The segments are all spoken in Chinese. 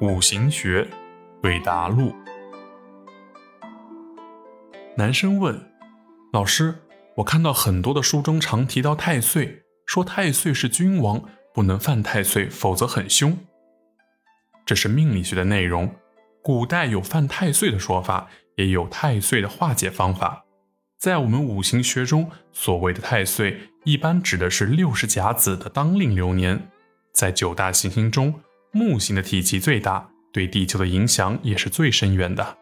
五行学，韦达录。男生问老师：“我看到很多的书中常提到太岁，说太岁是君王，不能犯太岁，否则很凶。这是命理学的内容。古代有犯太岁的说法，也有太岁的化解方法。在我们五行学中，所谓的太岁，一般指的是六十甲子的当令流年。在九大行星中。”木星的体积最大，对地球的影响也是最深远的。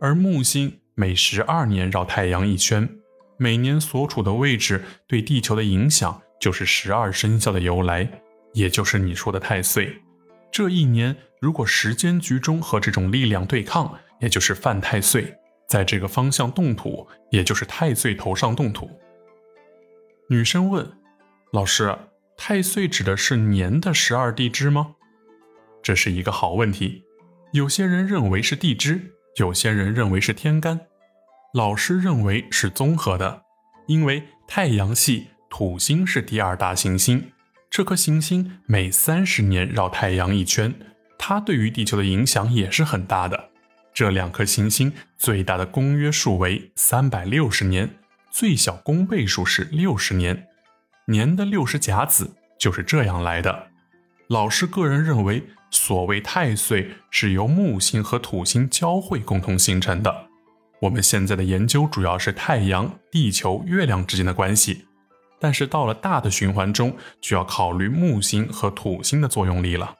而木星每十二年绕太阳一圈，每年所处的位置对地球的影响就是十二生肖的由来，也就是你说的太岁。这一年如果时间局中和这种力量对抗，也就是犯太岁，在这个方向动土，也就是太岁头上动土。女生问老师：太岁指的是年的十二地支吗？这是一个好问题，有些人认为是地支，有些人认为是天干，老师认为是综合的，因为太阳系土星是第二大行星，这颗行星每三十年绕太阳一圈，它对于地球的影响也是很大的。这两颗行星最大的公约数为三百六十年，最小公倍数是六十年，年的六十甲子就是这样来的。老师个人认为。所谓太岁是由木星和土星交汇共同形成的。我们现在的研究主要是太阳、地球、月亮之间的关系，但是到了大的循环中，就要考虑木星和土星的作用力了。